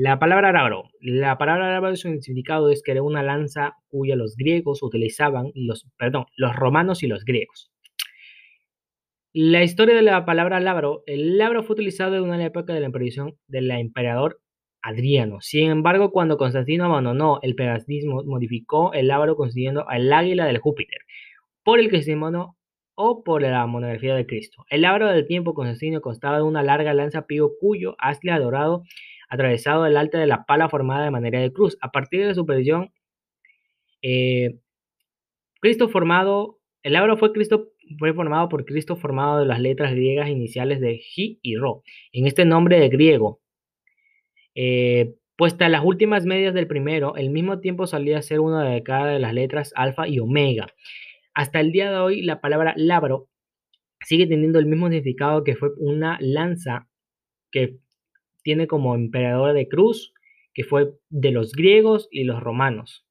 La palabra lábaro. La palabra lábaro, su significado es que era una lanza cuya los griegos utilizaban, los, perdón, los romanos y los griegos. La historia de la palabra labro. El labro fue utilizado en una época de la imperdición del emperador Adriano. Sin embargo, cuando Constantino abandonó el paganismo, modificó el labro consiguiendo al águila del Júpiter por el cristiano o por la monografía de Cristo. El labro del tiempo Constantino constaba de una larga lanza pío cuyo astle dorado atravesado el alta de la pala formada de manera de cruz. A partir de su predicción, eh, Cristo formado, el labro fue Cristo fue formado por Cristo formado de las letras griegas iniciales de Ji y Ro. En este nombre de griego, eh, puesta las últimas medias del primero, el mismo tiempo solía ser una de cada de las letras alfa y omega. Hasta el día de hoy, la palabra labro sigue teniendo el mismo significado que fue una lanza que tiene como emperador de cruz, que fue de los griegos y los romanos.